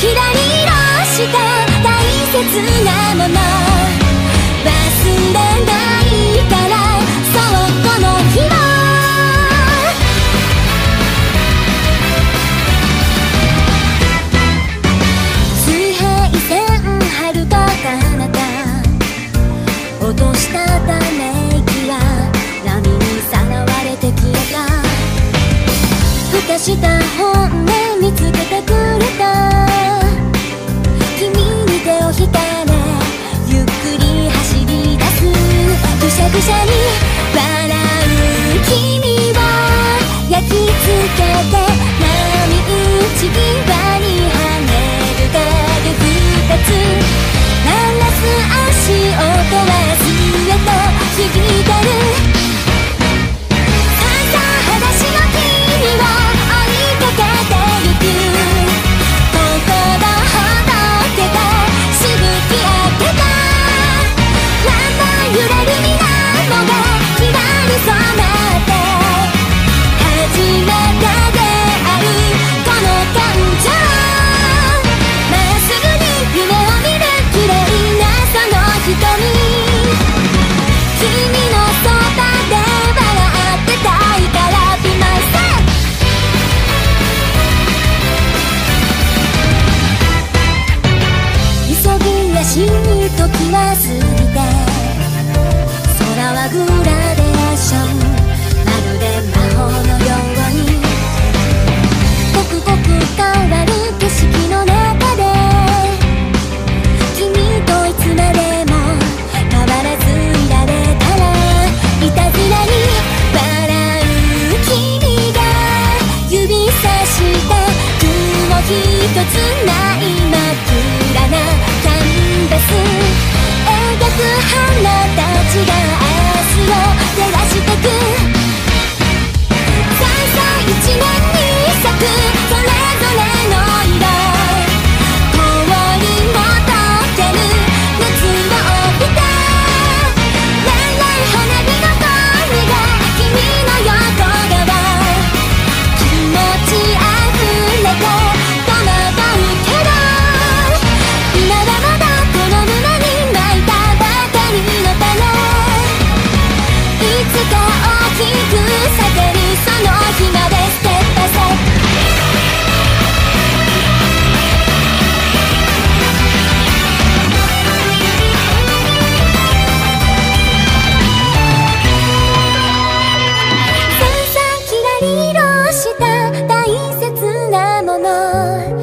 キラリとした大切なもの。忘れないからそうこの日も。水平線はるか彼方落としたため息が波にさらわれて消えた。ふたした本音見つけてくれた。けて波打ち時は過ぎて空はグラデーション。 너나